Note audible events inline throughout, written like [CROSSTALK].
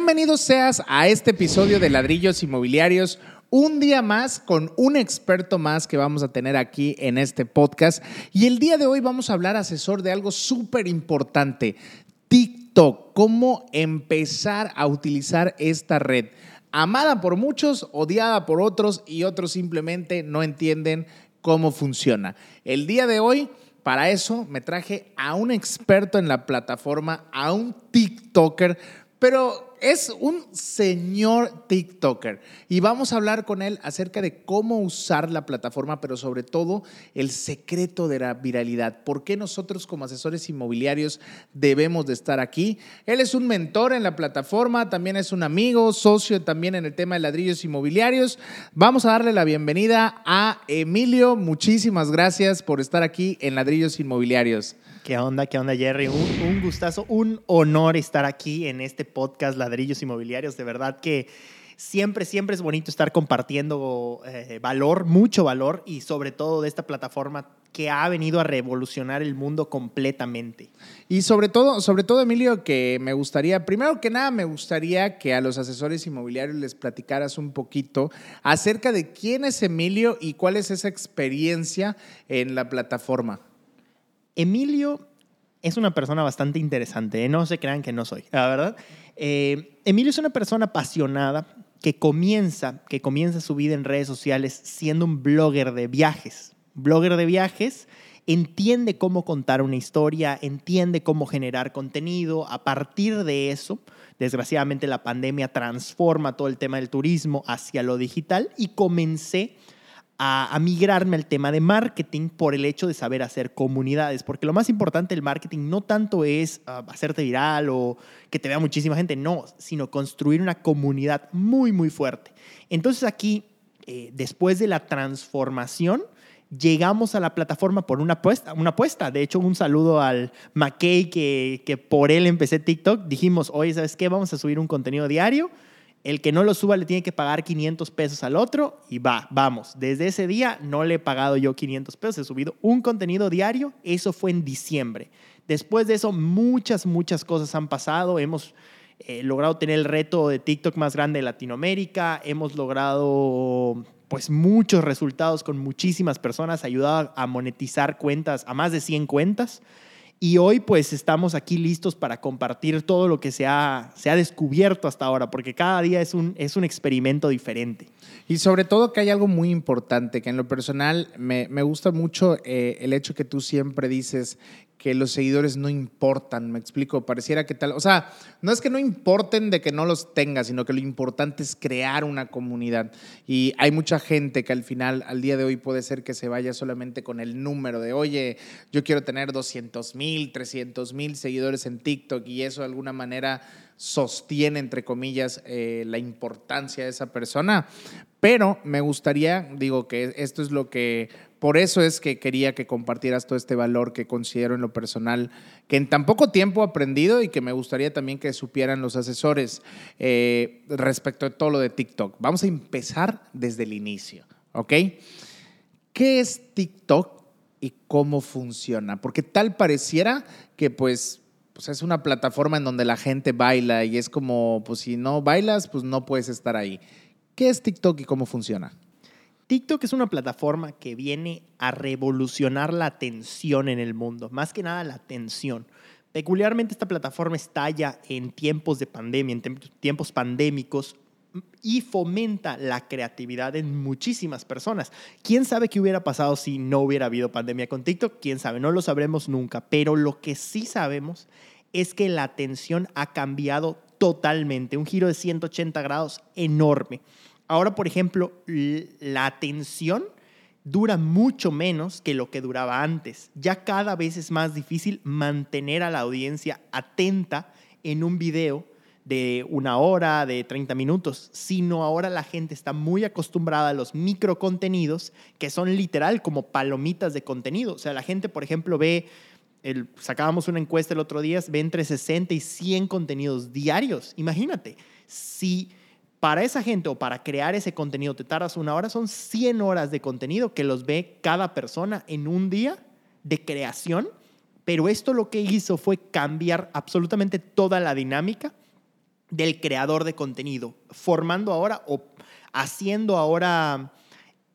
Bienvenidos seas a este episodio de Ladrillos Inmobiliarios. Un día más con un experto más que vamos a tener aquí en este podcast. Y el día de hoy vamos a hablar, asesor, de algo súper importante. TikTok, cómo empezar a utilizar esta red. Amada por muchos, odiada por otros y otros simplemente no entienden cómo funciona. El día de hoy para eso me traje a un experto en la plataforma, a un TikToker, pero es un señor TikToker y vamos a hablar con él acerca de cómo usar la plataforma, pero sobre todo el secreto de la viralidad. ¿Por qué nosotros como asesores inmobiliarios debemos de estar aquí? Él es un mentor en la plataforma, también es un amigo, socio también en el tema de ladrillos inmobiliarios. Vamos a darle la bienvenida a Emilio. Muchísimas gracias por estar aquí en Ladrillos Inmobiliarios. ¿Qué onda? ¿Qué onda, Jerry? Un, gustazo, un honor estar aquí en este podcast Ladrillos Inmobiliarios. De verdad que siempre, siempre es bonito estar compartiendo eh, valor, mucho valor y sobre todo de esta plataforma que ha venido a revolucionar el mundo completamente. Y sobre todo, sobre todo, Emilio, que me gustaría, primero que nada, me gustaría que a los asesores inmobiliarios les platicaras un poquito acerca de quién es Emilio y cuál es esa experiencia en la plataforma. Emilio es una persona bastante interesante, ¿eh? no se crean que no soy, la verdad. Eh, Emilio es una persona apasionada que comienza, que comienza su vida en redes sociales siendo un blogger de viajes. Blogger de viajes, entiende cómo contar una historia, entiende cómo generar contenido. A partir de eso, desgraciadamente la pandemia transforma todo el tema del turismo hacia lo digital y comencé a, migrarme al tema de marketing por el hecho de saber hacer comunidades, porque lo más importante del marketing no tanto es ah, hacerte viral o que te vea muchísima gente, no, sino construir una comunidad muy, muy fuerte. Entonces aquí, eh, después de la transformación, llegamos a la plataforma por una apuesta. Una apuesta. De hecho, un saludo al McKay, que, que por él empecé TikTok. Dijimos, oye, ¿sabes qué? Vamos a subir un contenido diario el que no lo suba le tiene que pagar 500 pesos al otro y va, vamos. Desde ese día no le he pagado yo 500 pesos, he subido un contenido diario, eso fue en diciembre. Después de eso muchas, muchas cosas han pasado, hemos eh, logrado tener el reto de TikTok más grande de Latinoamérica, hemos logrado pues muchos resultados con muchísimas personas, ayudado a monetizar cuentas, a más de 100 cuentas. Y hoy pues estamos aquí listos para compartir todo lo que se ha, se ha descubierto hasta ahora, porque cada día es un, es un experimento diferente. Y sobre todo que hay algo muy importante, que en lo personal me, me gusta mucho eh, el hecho que tú siempre dices que los seguidores no importan, me explico, pareciera que tal, o sea, no es que no importen de que no los tengas, sino que lo importante es crear una comunidad. Y hay mucha gente que al final, al día de hoy, puede ser que se vaya solamente con el número de, oye, yo quiero tener 200 mil, 300 mil seguidores en TikTok y eso de alguna manera sostiene, entre comillas, eh, la importancia de esa persona. Pero me gustaría, digo que esto es lo que por eso es que quería que compartieras todo este valor que considero en lo personal, que en tan poco tiempo he aprendido y que me gustaría también que supieran los asesores eh, respecto a todo lo de TikTok. Vamos a empezar desde el inicio, ¿ok? ¿Qué es TikTok y cómo funciona? Porque tal pareciera que pues, pues es una plataforma en donde la gente baila y es como, pues si no bailas, pues no puedes estar ahí. ¿Qué es TikTok y cómo funciona? TikTok es una plataforma que viene a revolucionar la atención en el mundo, más que nada la atención. Peculiarmente esta plataforma estalla en tiempos de pandemia, en tiempos pandémicos y fomenta la creatividad en muchísimas personas. ¿Quién sabe qué hubiera pasado si no hubiera habido pandemia con TikTok? ¿Quién sabe? No lo sabremos nunca, pero lo que sí sabemos es que la atención ha cambiado totalmente, un giro de 180 grados enorme. Ahora, por ejemplo, la atención dura mucho menos que lo que duraba antes. Ya cada vez es más difícil mantener a la audiencia atenta en un video de una hora, de 30 minutos, sino ahora la gente está muy acostumbrada a los microcontenidos que son literal como palomitas de contenido. O sea, la gente, por ejemplo, ve, el, sacábamos una encuesta el otro día, ve entre 60 y 100 contenidos diarios. Imagínate, si para esa gente o para crear ese contenido te tardas una hora, son 100 horas de contenido que los ve cada persona en un día de creación, pero esto lo que hizo fue cambiar absolutamente toda la dinámica del creador de contenido, formando ahora o haciendo ahora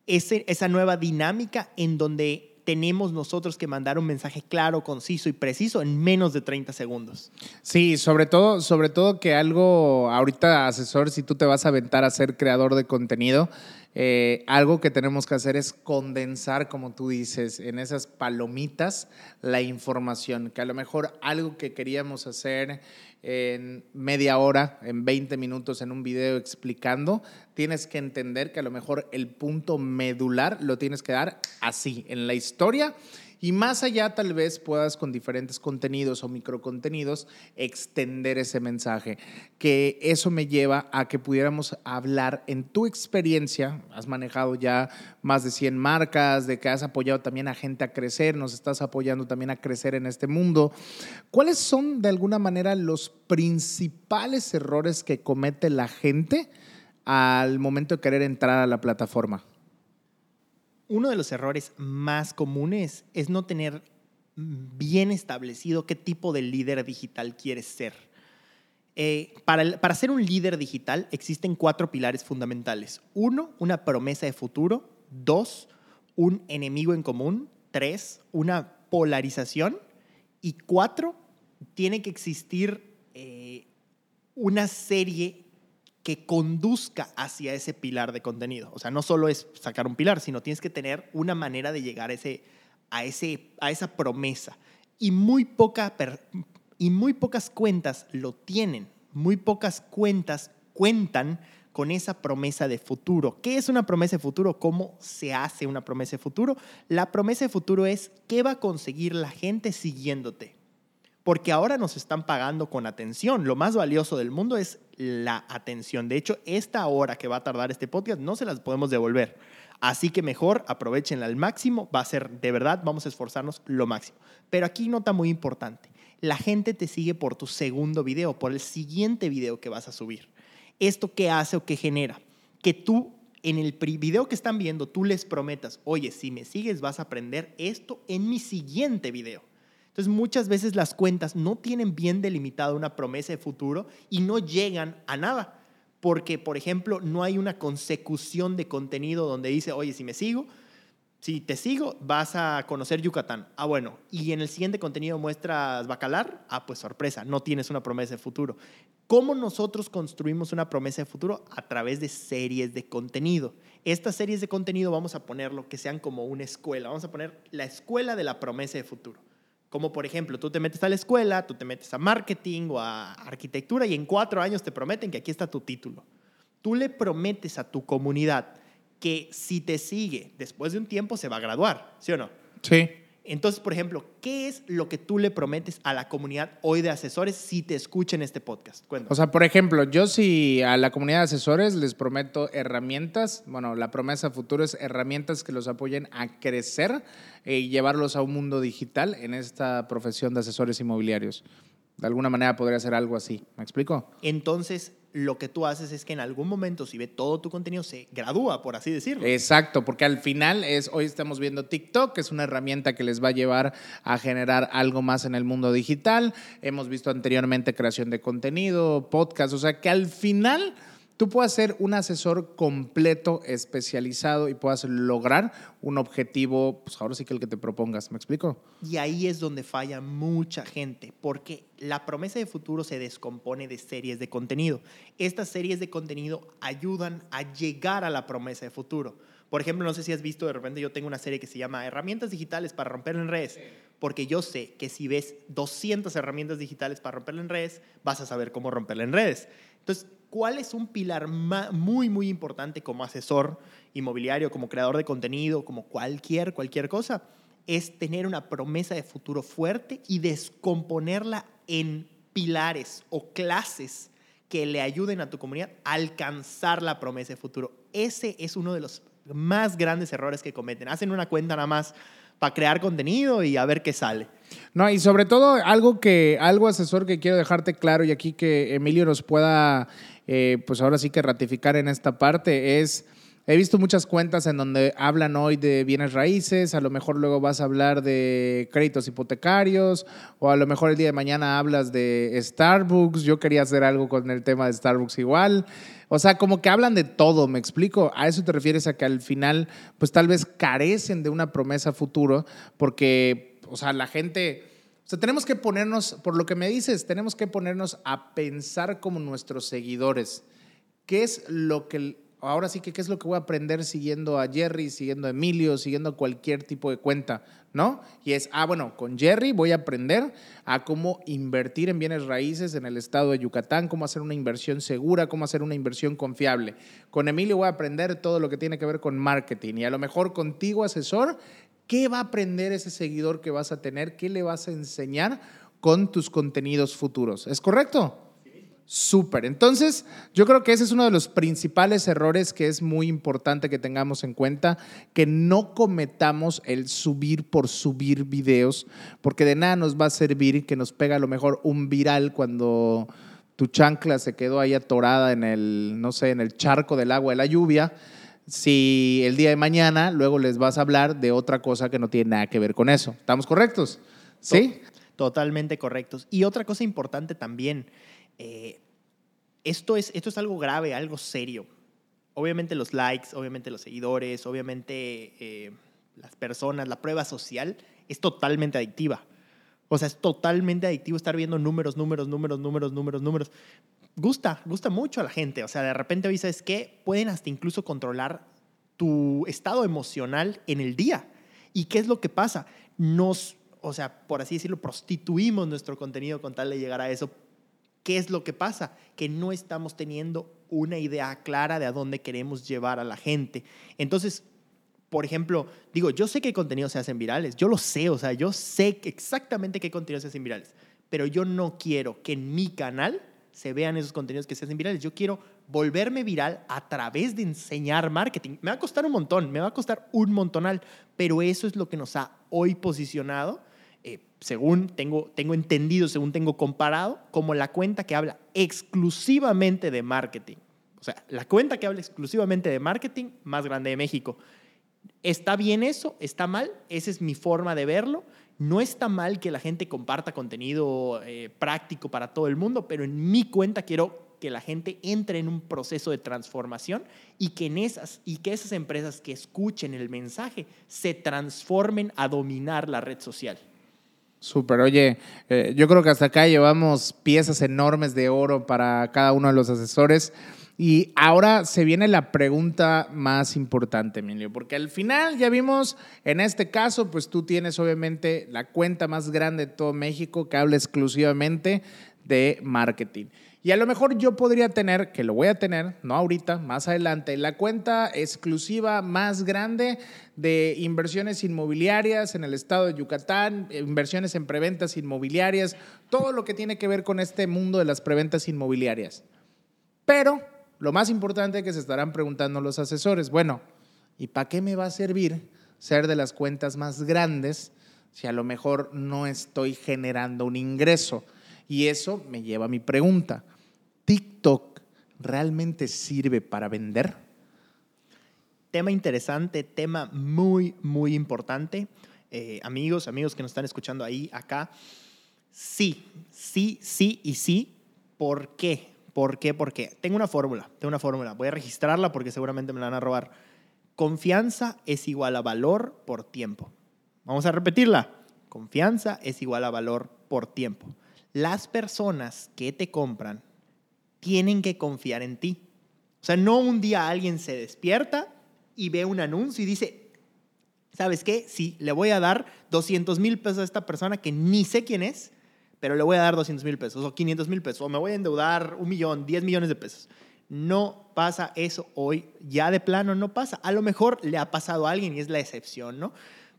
esa nueva dinámica en donde tenemos nosotros que mandar un mensaje claro, conciso y preciso en menos de 30 segundos. Sí, sobre todo, sobre todo que algo, ahorita asesor, si tú te vas a aventar a ser creador de contenido, eh, algo que tenemos que hacer es condensar, como tú dices, en esas palomitas la información, que a lo mejor algo que queríamos hacer en media hora, en 20 minutos en un video explicando, tienes que entender que a lo mejor el punto medular lo tienes que dar así, en la historia y más allá tal vez puedas con diferentes contenidos o microcontenidos extender ese mensaje. Que eso me lleva a que pudiéramos hablar en tu experiencia, has manejado ya más de 100 marcas, de que has apoyado también a gente a crecer, nos estás apoyando también a crecer en este mundo. ¿Cuáles son de alguna manera los principales errores que comete la gente al momento de querer entrar a la plataforma? Uno de los errores más comunes es no tener bien establecido qué tipo de líder digital quieres ser. Eh, para, para ser un líder digital existen cuatro pilares fundamentales. Uno, una promesa de futuro. Dos, un enemigo en común. Tres, una polarización. Y cuatro, tiene que existir eh, una serie que conduzca hacia ese pilar de contenido. O sea, no solo es sacar un pilar, sino tienes que tener una manera de llegar a, ese, a, ese, a esa promesa. Y muy, poca y muy pocas cuentas lo tienen. Muy pocas cuentas cuentan con esa promesa de futuro. ¿Qué es una promesa de futuro? ¿Cómo se hace una promesa de futuro? La promesa de futuro es qué va a conseguir la gente siguiéndote porque ahora nos están pagando con atención. Lo más valioso del mundo es la atención. De hecho, esta hora que va a tardar este podcast no se las podemos devolver. Así que mejor aprovechenla al máximo. Va a ser de verdad, vamos a esforzarnos lo máximo. Pero aquí nota muy importante. La gente te sigue por tu segundo video, por el siguiente video que vas a subir. ¿Esto qué hace o qué genera? Que tú en el video que están viendo, tú les prometas, oye, si me sigues vas a aprender esto en mi siguiente video. Entonces muchas veces las cuentas no tienen bien delimitada una promesa de futuro y no llegan a nada. Porque, por ejemplo, no hay una consecución de contenido donde dice, oye, si me sigo, si te sigo, vas a conocer Yucatán. Ah, bueno. Y en el siguiente contenido muestras Bacalar. Ah, pues sorpresa, no tienes una promesa de futuro. ¿Cómo nosotros construimos una promesa de futuro? A través de series de contenido. Estas series de contenido vamos a ponerlo que sean como una escuela. Vamos a poner la escuela de la promesa de futuro. Como por ejemplo, tú te metes a la escuela, tú te metes a marketing o a arquitectura y en cuatro años te prometen que aquí está tu título. Tú le prometes a tu comunidad que si te sigue después de un tiempo se va a graduar, ¿sí o no? Sí. Entonces, por ejemplo, ¿qué es lo que tú le prometes a la comunidad hoy de asesores si te escuchan este podcast? O sea, por ejemplo, yo si a la comunidad de asesores les prometo herramientas, bueno, la promesa futuro es herramientas que los apoyen a crecer y llevarlos a un mundo digital en esta profesión de asesores inmobiliarios. De alguna manera podría ser algo así. ¿Me explico? Entonces, lo que tú haces es que en algún momento, si ve todo tu contenido, se gradúa, por así decirlo. Exacto, porque al final es, hoy estamos viendo TikTok, que es una herramienta que les va a llevar a generar algo más en el mundo digital. Hemos visto anteriormente creación de contenido, podcast, o sea que al final tú puedas ser un asesor completo, especializado y puedas lograr un objetivo, pues ahora sí que el que te propongas, ¿me explico? Y ahí es donde falla mucha gente, porque la promesa de futuro se descompone de series de contenido. Estas series de contenido ayudan a llegar a la promesa de futuro. Por ejemplo, no sé si has visto, de repente yo tengo una serie que se llama Herramientas Digitales para romper en redes, porque yo sé que si ves 200 herramientas digitales para romperla en redes, vas a saber cómo romperla en redes. Entonces, ¿cuál es un pilar muy, muy importante como asesor inmobiliario, como creador de contenido, como cualquier, cualquier cosa? Es tener una promesa de futuro fuerte y descomponerla en pilares o clases que le ayuden a tu comunidad a alcanzar la promesa de futuro. Ese es uno de los más grandes errores que cometen. Hacen una cuenta nada más para crear contenido y a ver qué sale. No, y sobre todo algo que, algo asesor que quiero dejarte claro y aquí que Emilio nos pueda, eh, pues ahora sí que ratificar en esta parte es He visto muchas cuentas en donde hablan hoy de bienes raíces, a lo mejor luego vas a hablar de créditos hipotecarios, o a lo mejor el día de mañana hablas de Starbucks. Yo quería hacer algo con el tema de Starbucks igual. O sea, como que hablan de todo, me explico. A eso te refieres a que al final, pues tal vez carecen de una promesa futuro, porque, o sea, la gente... O sea, tenemos que ponernos, por lo que me dices, tenemos que ponernos a pensar como nuestros seguidores. ¿Qué es lo que ahora sí que qué es lo que voy a aprender siguiendo a Jerry, siguiendo a Emilio, siguiendo cualquier tipo de cuenta, ¿no? Y es, ah, bueno, con Jerry voy a aprender a cómo invertir en bienes raíces en el estado de Yucatán, cómo hacer una inversión segura, cómo hacer una inversión confiable. Con Emilio voy a aprender todo lo que tiene que ver con marketing y a lo mejor contigo, asesor, ¿qué va a aprender ese seguidor que vas a tener? ¿Qué le vas a enseñar con tus contenidos futuros? ¿Es correcto? Súper. Entonces, yo creo que ese es uno de los principales errores que es muy importante que tengamos en cuenta, que no cometamos el subir por subir videos, porque de nada nos va a servir que nos pega a lo mejor un viral cuando tu chancla se quedó ahí atorada en el, no sé, en el charco del agua de la lluvia. Si el día de mañana luego les vas a hablar de otra cosa que no tiene nada que ver con eso. ¿Estamos correctos? ¿Sí? Totalmente correctos. Y otra cosa importante también, eh, esto, es, esto es algo grave, algo serio. Obviamente los likes, obviamente los seguidores, obviamente eh, las personas, la prueba social es totalmente adictiva. O sea, es totalmente adictivo estar viendo números, números, números, números, números, números. Gusta, gusta mucho a la gente. O sea, de repente hoy sabes que pueden hasta incluso controlar tu estado emocional en el día. ¿Y qué es lo que pasa? Nos, o sea, por así decirlo, prostituimos nuestro contenido con tal de llegar a eso ¿Qué es lo que pasa? Que no estamos teniendo una idea clara de a dónde queremos llevar a la gente. Entonces, por ejemplo, digo, yo sé qué contenidos se hacen virales, yo lo sé, o sea, yo sé exactamente qué contenidos se hacen virales, pero yo no quiero que en mi canal se vean esos contenidos que se hacen virales. Yo quiero volverme viral a través de enseñar marketing. Me va a costar un montón, me va a costar un montonal, pero eso es lo que nos ha hoy posicionado eh, según tengo, tengo entendido, según tengo comparado, como la cuenta que habla exclusivamente de marketing. O sea, la cuenta que habla exclusivamente de marketing más grande de México. ¿Está bien eso? ¿Está mal? Esa es mi forma de verlo. No está mal que la gente comparta contenido eh, práctico para todo el mundo, pero en mi cuenta quiero que la gente entre en un proceso de transformación y que, en esas, y que esas empresas que escuchen el mensaje se transformen a dominar la red social. Súper, oye, eh, yo creo que hasta acá llevamos piezas enormes de oro para cada uno de los asesores. Y ahora se viene la pregunta más importante, Emilio, porque al final ya vimos, en este caso, pues tú tienes obviamente la cuenta más grande de todo México que habla exclusivamente de marketing. Y a lo mejor yo podría tener, que lo voy a tener, no ahorita, más adelante, la cuenta exclusiva más grande de inversiones inmobiliarias en el estado de Yucatán, inversiones en preventas inmobiliarias, todo lo que tiene que ver con este mundo de las preventas inmobiliarias. Pero lo más importante que se estarán preguntando los asesores, bueno, ¿y para qué me va a servir ser de las cuentas más grandes si a lo mejor no estoy generando un ingreso? Y eso me lleva a mi pregunta. ¿TikTok realmente sirve para vender? Tema interesante, tema muy, muy importante. Eh, amigos, amigos que nos están escuchando ahí, acá. Sí, sí, sí y sí. ¿Por qué? ¿Por qué? Porque tengo una fórmula, tengo una fórmula. Voy a registrarla porque seguramente me la van a robar. Confianza es igual a valor por tiempo. Vamos a repetirla. Confianza es igual a valor por tiempo. Las personas que te compran tienen que confiar en ti. O sea, no un día alguien se despierta y ve un anuncio y dice, ¿sabes qué? Sí, le voy a dar 200 mil pesos a esta persona que ni sé quién es, pero le voy a dar 200 mil pesos o 500 mil pesos o me voy a endeudar un millón, 10 millones de pesos. No pasa eso hoy, ya de plano no pasa. A lo mejor le ha pasado a alguien y es la excepción, ¿no?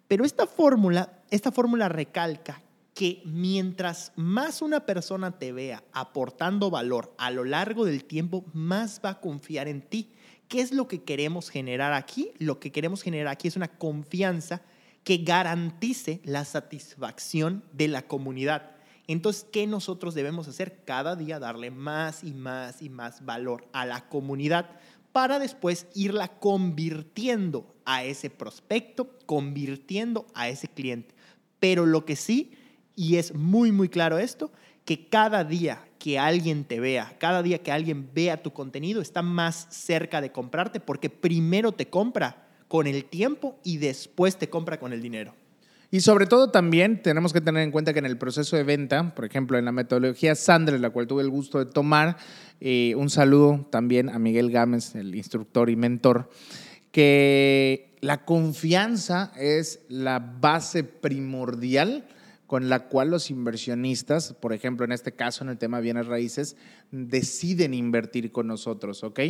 Pero esta fórmula, esta fórmula recalca que mientras más una persona te vea aportando valor a lo largo del tiempo, más va a confiar en ti. ¿Qué es lo que queremos generar aquí? Lo que queremos generar aquí es una confianza que garantice la satisfacción de la comunidad. Entonces, ¿qué nosotros debemos hacer? Cada día darle más y más y más valor a la comunidad para después irla convirtiendo a ese prospecto, convirtiendo a ese cliente. Pero lo que sí, y es muy, muy claro esto, que cada día que alguien te vea, cada día que alguien vea tu contenido, está más cerca de comprarte porque primero te compra con el tiempo y después te compra con el dinero. Y sobre todo también tenemos que tener en cuenta que en el proceso de venta, por ejemplo, en la metodología Sandre, la cual tuve el gusto de tomar, eh, un saludo también a Miguel Gámez, el instructor y mentor, que la confianza es la base primordial con la cual los inversionistas, por ejemplo, en este caso, en el tema de bienes raíces, deciden invertir con nosotros, ¿ok?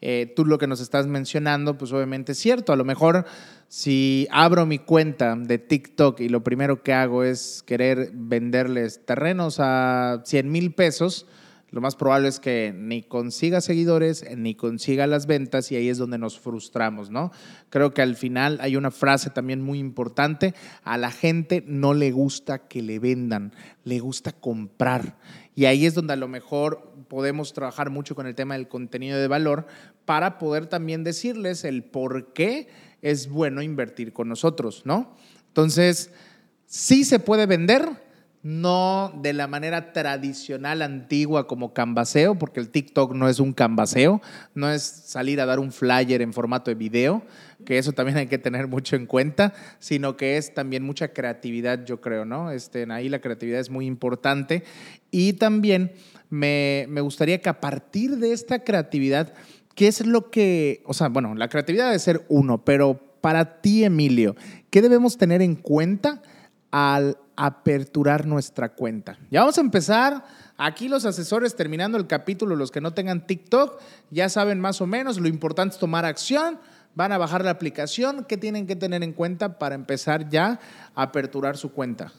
Eh, tú lo que nos estás mencionando, pues obviamente es cierto. A lo mejor si abro mi cuenta de TikTok y lo primero que hago es querer venderles terrenos a 100 mil pesos, lo más probable es que ni consiga seguidores, ni consiga las ventas y ahí es donde nos frustramos, ¿no? Creo que al final hay una frase también muy importante, a la gente no le gusta que le vendan, le gusta comprar. Y ahí es donde a lo mejor podemos trabajar mucho con el tema del contenido de valor para poder también decirles el por qué es bueno invertir con nosotros, ¿no? Entonces, sí se puede vender, no de la manera tradicional, antigua como canvaseo, porque el TikTok no es un canvaseo, no es salir a dar un flyer en formato de video, que eso también hay que tener mucho en cuenta, sino que es también mucha creatividad, yo creo, ¿no? Este, ahí la creatividad es muy importante y también me, me gustaría que a partir de esta creatividad, ¿qué es lo que, o sea, bueno, la creatividad debe ser uno, pero para ti, Emilio, ¿qué debemos tener en cuenta al aperturar nuestra cuenta. Ya vamos a empezar. Aquí los asesores terminando el capítulo, los que no tengan TikTok, ya saben más o menos, lo importante es tomar acción, van a bajar la aplicación, ¿qué tienen que tener en cuenta para empezar ya a aperturar su cuenta?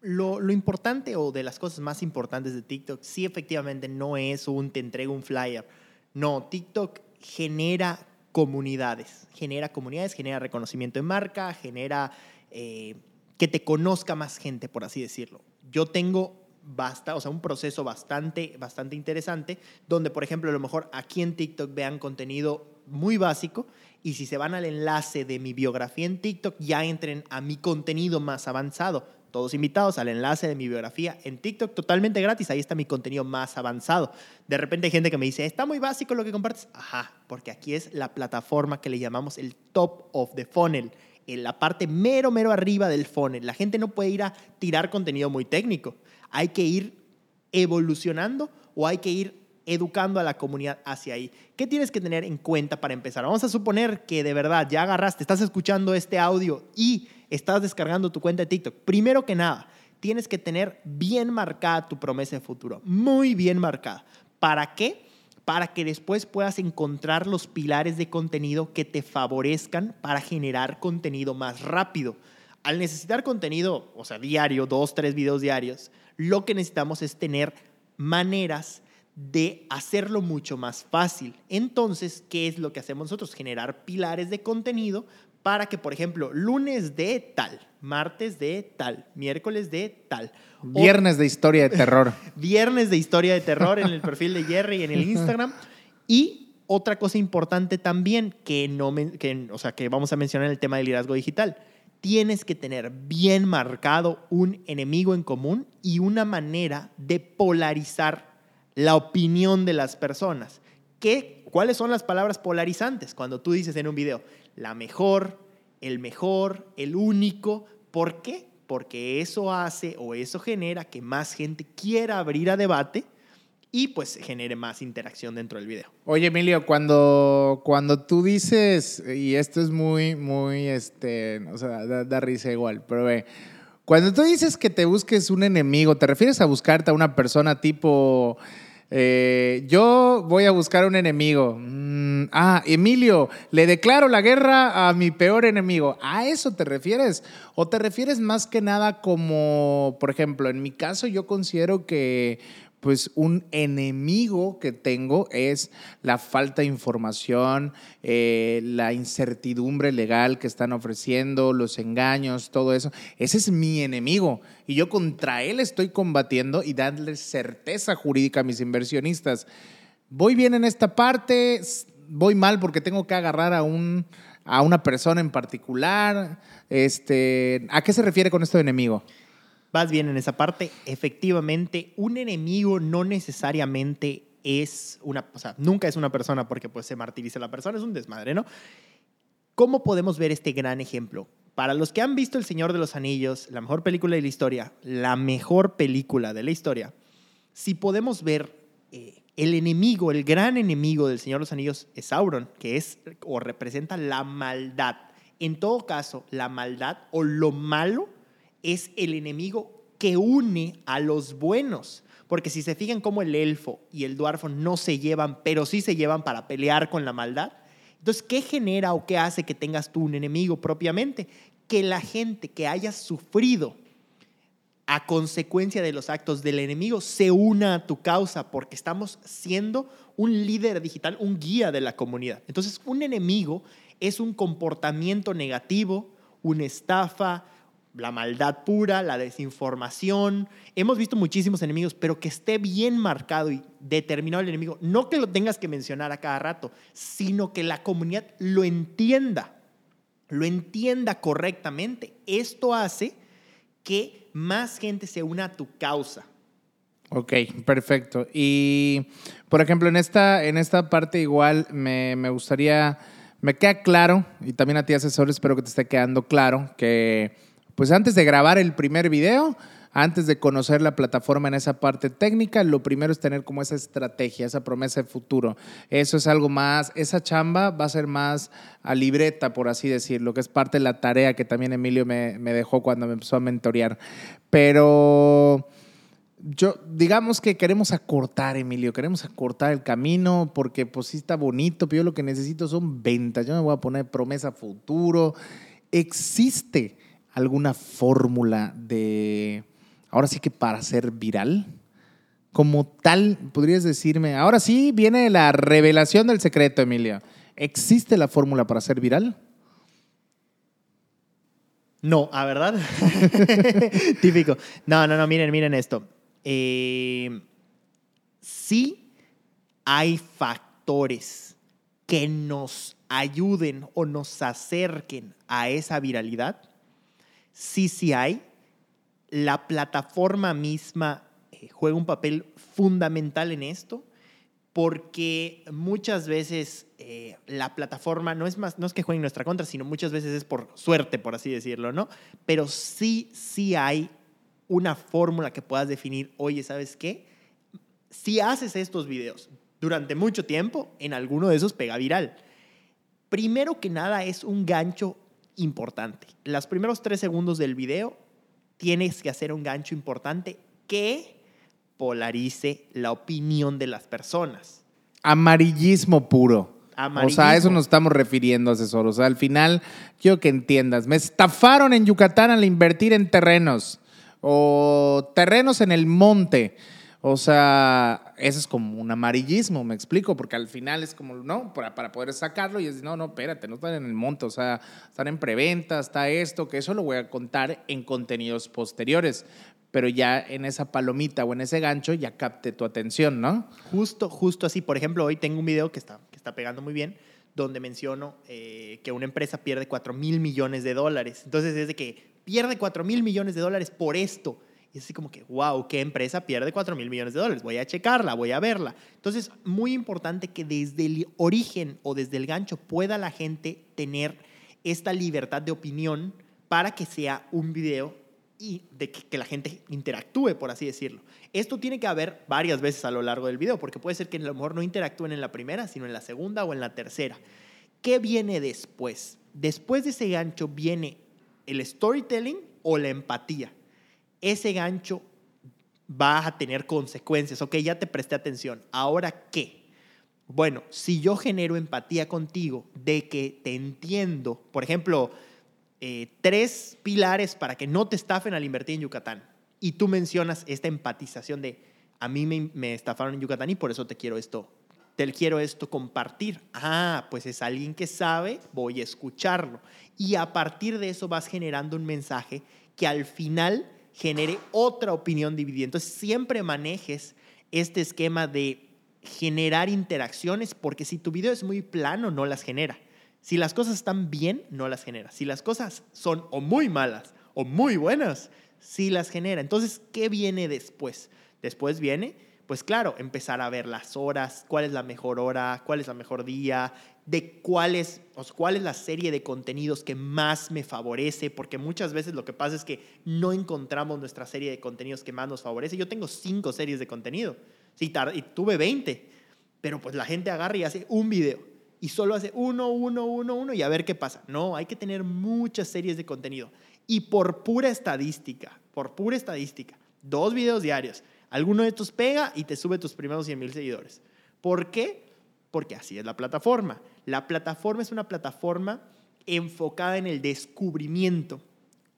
Lo, lo, importante o de las cosas más importantes de TikTok, sí efectivamente no es un te entrego un flyer. No, TikTok genera comunidades, genera comunidades, genera reconocimiento de marca, genera eh, que te conozca más gente, por así decirlo. Yo tengo basta, o sea, un proceso bastante, bastante interesante, donde, por ejemplo, a lo mejor aquí en TikTok vean contenido muy básico y si se van al enlace de mi biografía en TikTok, ya entren a mi contenido más avanzado. Todos invitados al enlace de mi biografía en TikTok, totalmente gratis. Ahí está mi contenido más avanzado. De repente hay gente que me dice, está muy básico lo que compartes. Ajá, porque aquí es la plataforma que le llamamos el top of the funnel en la parte mero, mero arriba del funnel. La gente no puede ir a tirar contenido muy técnico. Hay que ir evolucionando o hay que ir educando a la comunidad hacia ahí. ¿Qué tienes que tener en cuenta para empezar? Vamos a suponer que de verdad ya agarraste, estás escuchando este audio y estás descargando tu cuenta de TikTok. Primero que nada, tienes que tener bien marcada tu promesa de futuro, muy bien marcada. ¿Para qué? Para que después puedas encontrar los pilares de contenido que te favorezcan para generar contenido más rápido. Al necesitar contenido, o sea, diario, dos, tres videos diarios, lo que necesitamos es tener maneras de hacerlo mucho más fácil. Entonces, ¿qué es lo que hacemos nosotros? Generar pilares de contenido para que, por ejemplo, lunes de tal, martes de tal, miércoles de tal, Viernes de historia de terror. [LAUGHS] Viernes de historia de terror en el perfil de Jerry en el Instagram. Y otra cosa importante también que, no, que, o sea, que vamos a mencionar en el tema del liderazgo digital. Tienes que tener bien marcado un enemigo en común y una manera de polarizar la opinión de las personas. ¿Qué, ¿Cuáles son las palabras polarizantes? Cuando tú dices en un video, la mejor, el mejor, el único. ¿Por qué? porque eso hace o eso genera que más gente quiera abrir a debate y pues genere más interacción dentro del video. Oye, Emilio, cuando, cuando tú dices, y esto es muy, muy, este, o sea, da, risa igual, pero ve, cuando tú dices que te busques un enemigo, ¿te refieres a buscarte a una persona tipo eh, yo voy a buscar un enemigo. Mm, ah, Emilio, le declaro la guerra a mi peor enemigo. ¿A eso te refieres? ¿O te refieres más que nada como, por ejemplo, en mi caso yo considero que pues un enemigo que tengo es la falta de información, eh, la incertidumbre legal que están ofreciendo, los engaños, todo eso. Ese es mi enemigo y yo contra él estoy combatiendo y darle certeza jurídica a mis inversionistas. Voy bien en esta parte, voy mal porque tengo que agarrar a, un, a una persona en particular. Este, ¿A qué se refiere con esto de enemigo? Vas bien en esa parte. Efectivamente, un enemigo no necesariamente es una, o sea, nunca es una persona porque pues se martiriza la persona, es un desmadre, ¿no? ¿Cómo podemos ver este gran ejemplo? Para los que han visto El Señor de los Anillos, la mejor película de la historia, la mejor película de la historia, si podemos ver eh, el enemigo, el gran enemigo del Señor de los Anillos es Sauron, que es o representa la maldad. En todo caso, la maldad o lo malo es el enemigo que une a los buenos. Porque si se fijan cómo el elfo y el duarfo no se llevan, pero sí se llevan para pelear con la maldad, entonces, ¿qué genera o qué hace que tengas tú un enemigo propiamente? Que la gente que haya sufrido a consecuencia de los actos del enemigo se una a tu causa porque estamos siendo un líder digital, un guía de la comunidad. Entonces, un enemigo es un comportamiento negativo, una estafa, la maldad pura, la desinformación. Hemos visto muchísimos enemigos, pero que esté bien marcado y determinado el enemigo. No que lo tengas que mencionar a cada rato, sino que la comunidad lo entienda, lo entienda correctamente. Esto hace que más gente se una a tu causa. Ok, perfecto. Y, por ejemplo, en esta, en esta parte igual me, me gustaría, me queda claro, y también a ti asesor, espero que te esté quedando claro, que pues antes de grabar el primer video, antes de conocer la plataforma en esa parte técnica, lo primero es tener como esa estrategia, esa promesa de futuro. Eso es algo más, esa chamba va a ser más a libreta, por así decirlo, que es parte de la tarea que también Emilio me, dejó cuando me empezó a mentorear. Pero yo, digamos que queremos acortar, Emilio, queremos acortar el camino porque pues sí está bonito, pero yo lo que necesito son ventas. Yo me voy a poner promesa futuro. Existe alguna fórmula de, ahora sí que para ser viral? Como tal, podrías decirme, ahora sí viene la revelación del secreto, Emilia. ¿Existe la fórmula para ser viral? No, ¿a verdad? [LAUGHS] Típico. No, no, no, miren, miren esto. Eh, sí hay factores que nos ayuden o nos acerquen a esa viralidad, hay. La plataforma misma eh, juega un papel fundamental en esto porque muchas veces eh, la plataforma no es más, no es que juegue en nuestra contra, sino muchas veces es por suerte, por así decirlo, ¿no? Pero sí, sí hay una fórmula que puedas definir, oye, ¿sabes qué? Si haces estos videos durante mucho tiempo, en alguno de esos pega viral. Primero que nada es un gancho importante. Los primeros tres segundos del video tienes que hacer un gancho importante que polarice la opinión de las personas. Amarillismo puro. O sea, a eso nos estamos refiriendo, asesor. O sea, al final, quiero que entiendas. Me estafaron en Yucatán al invertir en terrenos o terrenos en el monte. O sea, eso es como un amarillismo, me explico, porque al final es como, no, para, para poder sacarlo y es, no, no, espérate, no están en el monte, o sea, están en preventa, está esto, que eso lo voy a contar en contenidos posteriores, pero ya en esa palomita o en ese gancho ya capte tu atención, ¿no? Justo, justo así. Por ejemplo, hoy tengo un video que está, que está pegando muy bien, donde menciono eh, que una empresa pierde 4 mil millones de dólares. Entonces es de que pierde 4 mil millones de dólares por esto y así como que, wow, ¿qué empresa pierde 4 mil millones de dólares? Voy a checarla, voy a verla. Entonces, muy importante que desde el origen o desde el gancho pueda la gente tener esta libertad de opinión para que sea un video y de que, la gente interactúe, por así decirlo. Esto tiene que haber varias veces a lo largo del video, porque puede ser que a lo mejor no interactúen en la primera, sino en la segunda o en la tercera. ¿Qué viene después? Después de ese gancho viene el storytelling o la empatía ese gancho va a tener consecuencias. Ok, ya te presté atención. ¿Ahora qué? Bueno, si yo genero empatía contigo de que te entiendo, por ejemplo, eh, tres pilares para que no te estafen al invertir en Yucatán, y tú mencionas esta empatización de a mí me, me estafaron en Yucatán y por eso te quiero esto, te quiero esto compartir. Ah, pues es alguien que sabe, voy a escucharlo. Y a partir de eso vas generando un mensaje que al final genere otra opinión dividida. Entonces, siempre manejes este esquema de generar interacciones, porque si tu video es muy plano, no las genera. Si las cosas están bien, no las genera. Si las cosas son o muy malas o muy buenas, sí las genera. Entonces, ¿qué viene después? Después viene, pues claro, empezar a ver las horas, cuál es la mejor hora, cuál es la mejor día, de cuál es, cuál es la serie de contenidos que más me favorece, porque muchas veces lo que pasa es que no encontramos nuestra serie de contenidos que más nos favorece. Yo tengo cinco series de contenido, sí, y tuve 20, pero pues la gente agarra y hace un video y solo hace uno, uno, uno, uno y a ver qué pasa. No, hay que tener muchas series de contenido. Y por pura estadística, por pura estadística, dos videos diarios, alguno de estos pega y te sube tus primeros 100 mil seguidores. ¿Por qué? Porque así es la plataforma. La plataforma es una plataforma enfocada en el descubrimiento,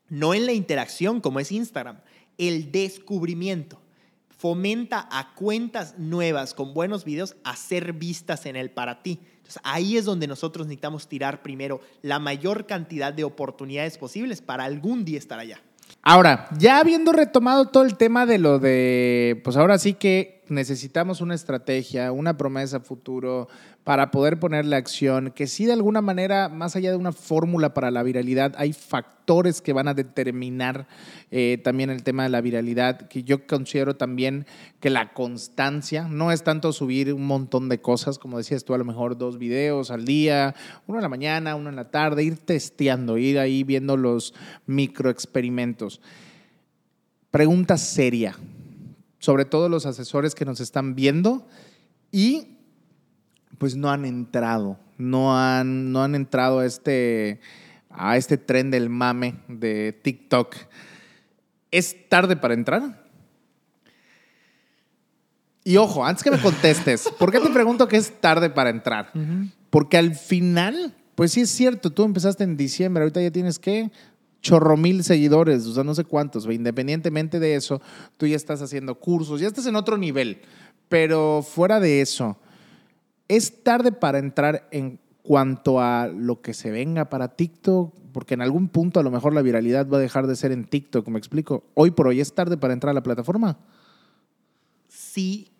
no en la interacción como es Instagram, el descubrimiento. Fomenta a cuentas nuevas con buenos videos a ser vistas en el para ti. Ahí es donde nosotros necesitamos tirar primero la mayor cantidad de oportunidades posibles para algún día estar allá. Ahora, ya habiendo retomado todo el tema de lo de, pues ahora sí que necesitamos una estrategia, una promesa futuro para poder ponerle acción, que sí de alguna manera, más allá de una fórmula para la viralidad, hay factores que van a determinar eh, también el tema de la viralidad, que yo considero también que la constancia no es tanto subir un montón de cosas, como decías tú, a lo mejor dos videos al día, uno en la mañana, uno en la tarde, ir testeando, ir ahí viendo los microexperimentos. Pregunta seria, sobre todo los asesores que nos están viendo y pues no han entrado, no han, no han entrado a este, a este tren del mame de TikTok. ¿Es tarde para entrar? Y ojo, antes que me contestes, ¿por qué te pregunto que es tarde para entrar? Porque al final, pues sí es cierto, tú empezaste en diciembre, ahorita ya tienes que chorro mil seguidores, o sea, no sé cuántos, independientemente de eso, tú ya estás haciendo cursos, ya estás en otro nivel, pero fuera de eso, es tarde para entrar en cuanto a lo que se venga para TikTok, porque en algún punto a lo mejor la viralidad va a dejar de ser en TikTok, me explico. Hoy por hoy es tarde para entrar a la plataforma. Si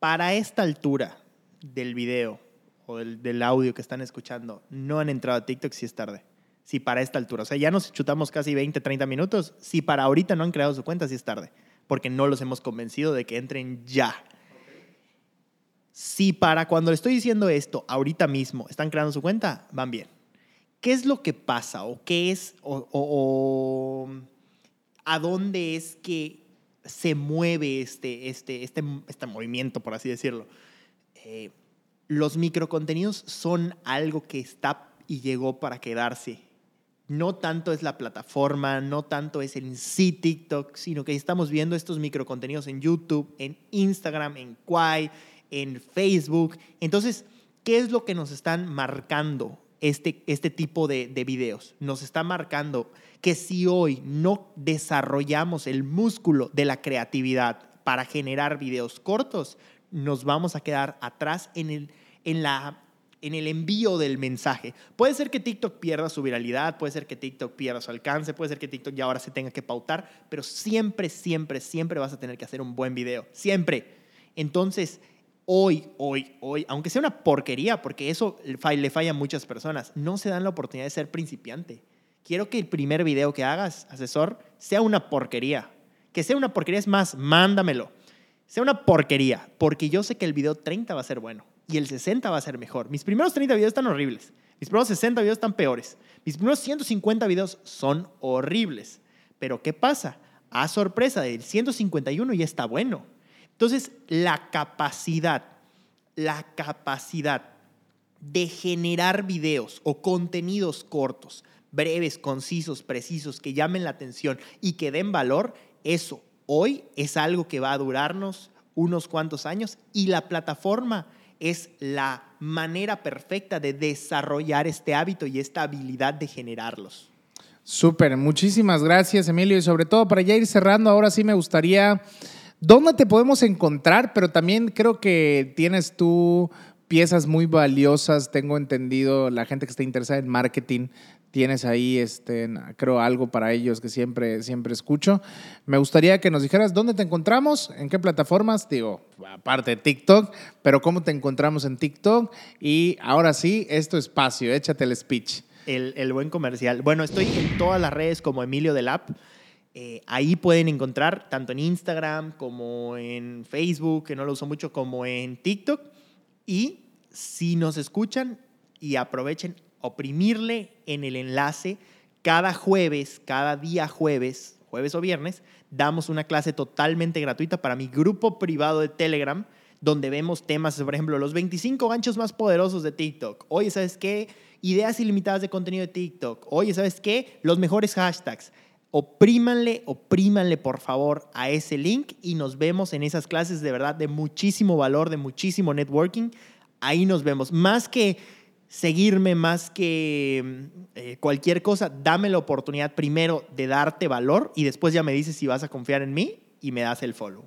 para esta altura del video o del, audio que están escuchando no han entrado a TikTok, sí es tarde si para esta altura, o sea, ya nos chutamos casi 20, 30 minutos, si para ahorita no han creado su cuenta, sí es tarde, porque no los hemos convencido de que entren ya. Si para cuando le estoy diciendo esto, ahorita mismo, están creando su cuenta, van bien. ¿Qué es lo que pasa o qué es o, a dónde es que se mueve este, este, este, este movimiento, por así decirlo? Eh, los microcontenidos son algo que está y llegó para quedarse no tanto es la plataforma, no tanto es el sí TikTok, sino que estamos viendo estos microcontenidos en YouTube, en Instagram, en Quai, en Facebook. Entonces, ¿qué es lo que nos están marcando este, este tipo de, de videos? Nos está marcando que si hoy no desarrollamos el músculo de la creatividad para generar videos cortos, nos vamos a quedar atrás en, el, en la en el envío del mensaje. Puede ser que TikTok pierda su viralidad, puede ser que TikTok pierda su alcance, puede ser que TikTok ya ahora se tenga que pautar, pero siempre, siempre, siempre vas a tener que hacer un buen video. Siempre. Entonces, hoy, hoy, hoy, aunque sea una porquería, porque eso le falla a muchas personas, no se dan la oportunidad de ser principiante. Quiero que el primer video que hagas, asesor, sea una porquería. Que sea una porquería es más, mándamelo. Sea una porquería, porque yo sé que el video 30 va a ser bueno y el 60 va a ser mejor. Mis primeros 30 videos están horribles. Mis primeros 60 videos están peores. Mis primeros 150 videos son horribles. Pero ¿qué pasa? A sorpresa, del 151 ya está bueno. Entonces, la capacidad, la capacidad de generar videos o contenidos cortos, breves, concisos, precisos, que llamen la atención y que den valor, eso hoy es algo que va a durarnos unos cuantos años y la plataforma es la manera perfecta de desarrollar este hábito y esta habilidad de generarlos. Súper, muchísimas gracias Emilio y sobre todo para ya ir cerrando, ahora sí me gustaría, ¿dónde te podemos encontrar? Pero también creo que tienes tú piezas muy valiosas, tengo entendido, la gente que está interesada en marketing tienes ahí, este, creo, algo para ellos que siempre, siempre escucho. Me gustaría que nos dijeras dónde te encontramos, en qué plataformas, digo, aparte de TikTok, pero cómo te encontramos en TikTok. Y ahora sí, esto espacio, échate el speech. El, el buen comercial. Bueno, estoy en todas las redes como Emilio del App. Eh, ahí pueden encontrar tanto en Instagram como en Facebook, que no lo uso mucho, como en TikTok. Y si nos escuchan y aprovechen, oprimirle en el enlace cada jueves, cada día jueves, jueves o viernes, damos una clase totalmente gratuita para mi grupo privado de Telegram, donde vemos temas, por ejemplo, los 25 ganchos más poderosos de TikTok. Oye, ¿sabes qué? Ideas ilimitadas de contenido de TikTok. Oye, ¿sabes qué? Los mejores hashtags. Oprímanle, oprímanle por favor a ese link y nos vemos en esas clases de verdad de muchísimo valor, de muchísimo networking. Ahí nos vemos. Más que seguirme más que eh, cualquier cosa, dame la oportunidad primero de darte valor y después ya me dices si vas a confiar en mí y me das el follow.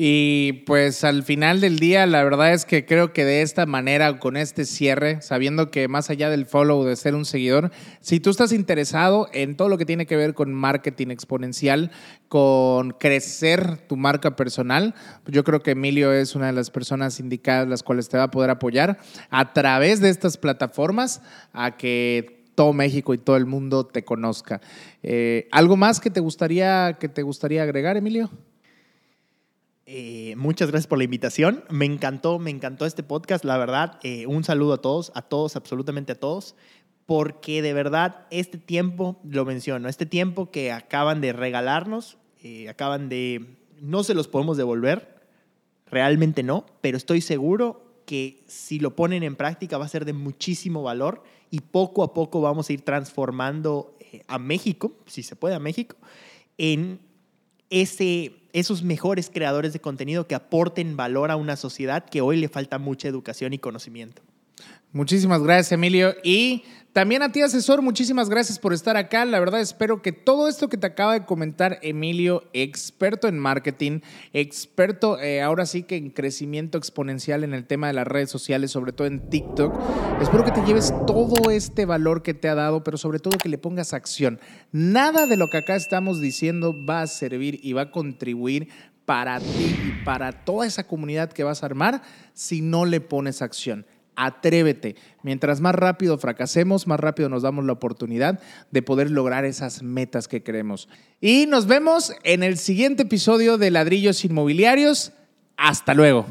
Y pues al final del día, la verdad es que creo que de esta manera, con este cierre, sabiendo que más allá del follow, de ser un seguidor, si tú estás interesado en todo lo que tiene que ver con marketing exponencial, con crecer tu marca personal, yo creo que Emilio es una de las personas indicadas las cuales te va a poder apoyar a través de estas plataformas a que todo México y todo el mundo te conozca. Eh, ¿Algo más que te gustaría que te gustaría agregar, Emilio? Eh, muchas gracias por la invitación. Me encantó, me encantó este podcast. La verdad, eh, un saludo a todos, a todos, absolutamente a todos, porque de verdad este tiempo, lo menciono, este tiempo que acaban de regalarnos, eh, acaban de, no se los podemos devolver, realmente no, pero estoy seguro que si lo ponen en práctica va a ser de muchísimo valor y poco a poco vamos a ir transformando a México, si se puede a México, en ese esos mejores creadores de contenido que aporten valor a una sociedad que hoy le falta mucha educación y conocimiento. Muchísimas gracias, Emilio. Y también a ti, asesor, muchísimas gracias por estar acá. La verdad, espero que todo esto que te acaba de comentar Emilio, experto en marketing, experto eh, ahora sí que en crecimiento exponencial en el tema de las redes sociales, sobre todo en TikTok, espero que te lleves todo este valor que te ha dado, pero sobre todo que le pongas acción. Nada de lo que acá estamos diciendo va a servir y va a contribuir para ti y para toda esa comunidad que vas a armar si no le pones acción atrévete. Mientras más rápido fracasemos, más rápido nos damos la oportunidad de poder lograr esas metas que queremos. Y nos vemos en el siguiente episodio de Ladrillos Inmobiliarios. Hasta luego.